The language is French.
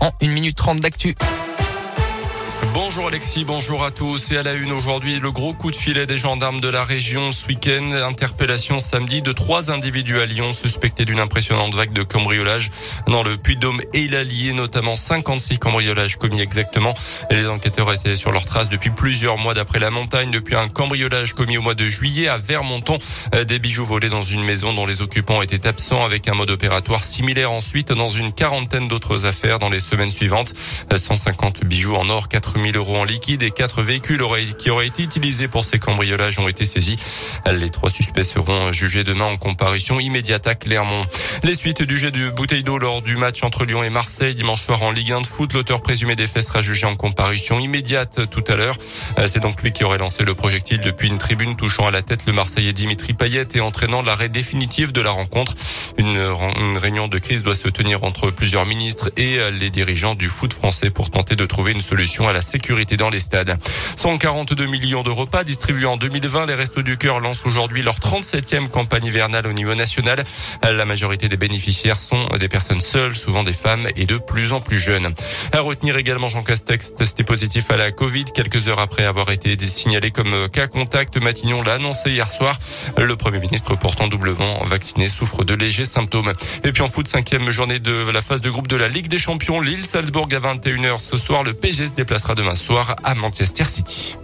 en 1 minute 30 d'actu. Bonjour Alexis, bonjour à tous. Et à la une aujourd'hui, le gros coup de filet des gendarmes de la région ce week-end. Interpellation samedi de trois individus à Lyon suspectés d'une impressionnante vague de cambriolage dans le Puy-de-Dôme et l'Allier, notamment 56 cambriolages commis exactement. Les enquêteurs étaient sur leur trace depuis plusieurs mois d'après la montagne, depuis un cambriolage commis au mois de juillet à Vermonton. Des bijoux volés dans une maison dont les occupants étaient absents avec un mode opératoire similaire ensuite dans une quarantaine d'autres affaires dans les semaines suivantes. 150 bijoux en or, 4000 000 euros en liquide et quatre véhicules qui auraient été utilisés pour ces cambriolages ont été saisis. Les trois suspects seront jugés demain en comparution immédiate à Clermont. Les suites du jet de bouteille d'eau lors du match entre Lyon et Marseille dimanche soir en Ligue 1 de foot. L'auteur présumé des faits sera jugé en comparution immédiate tout à l'heure. C'est donc lui qui aurait lancé le projectile depuis une tribune touchant à la tête le Marseillais Dimitri Payet et entraînant l'arrêt définitif de la rencontre. Une, une réunion de crise doit se tenir entre plusieurs ministres et les dirigeants du foot français pour tenter de trouver une solution à la sécurité dans les stades. 142 millions de repas distribués en 2020. Les Restos du Cœur lancent aujourd'hui leur 37e campagne hivernale au niveau national. La majorité des bénéficiaires sont des personnes seules, souvent des femmes et de plus en plus jeunes. À retenir également Jean Castex, testé positif à la Covid quelques heures après avoir été signalé comme cas contact. Matignon l'a annoncé hier soir. Le Premier ministre portant doublement vacciné souffre de légers symptômes. Et puis en foot, cinquième journée de la phase de groupe de la Ligue des Champions. Lille, Salzbourg à 21h ce soir. Le PSG se déplacera soir à Manchester City.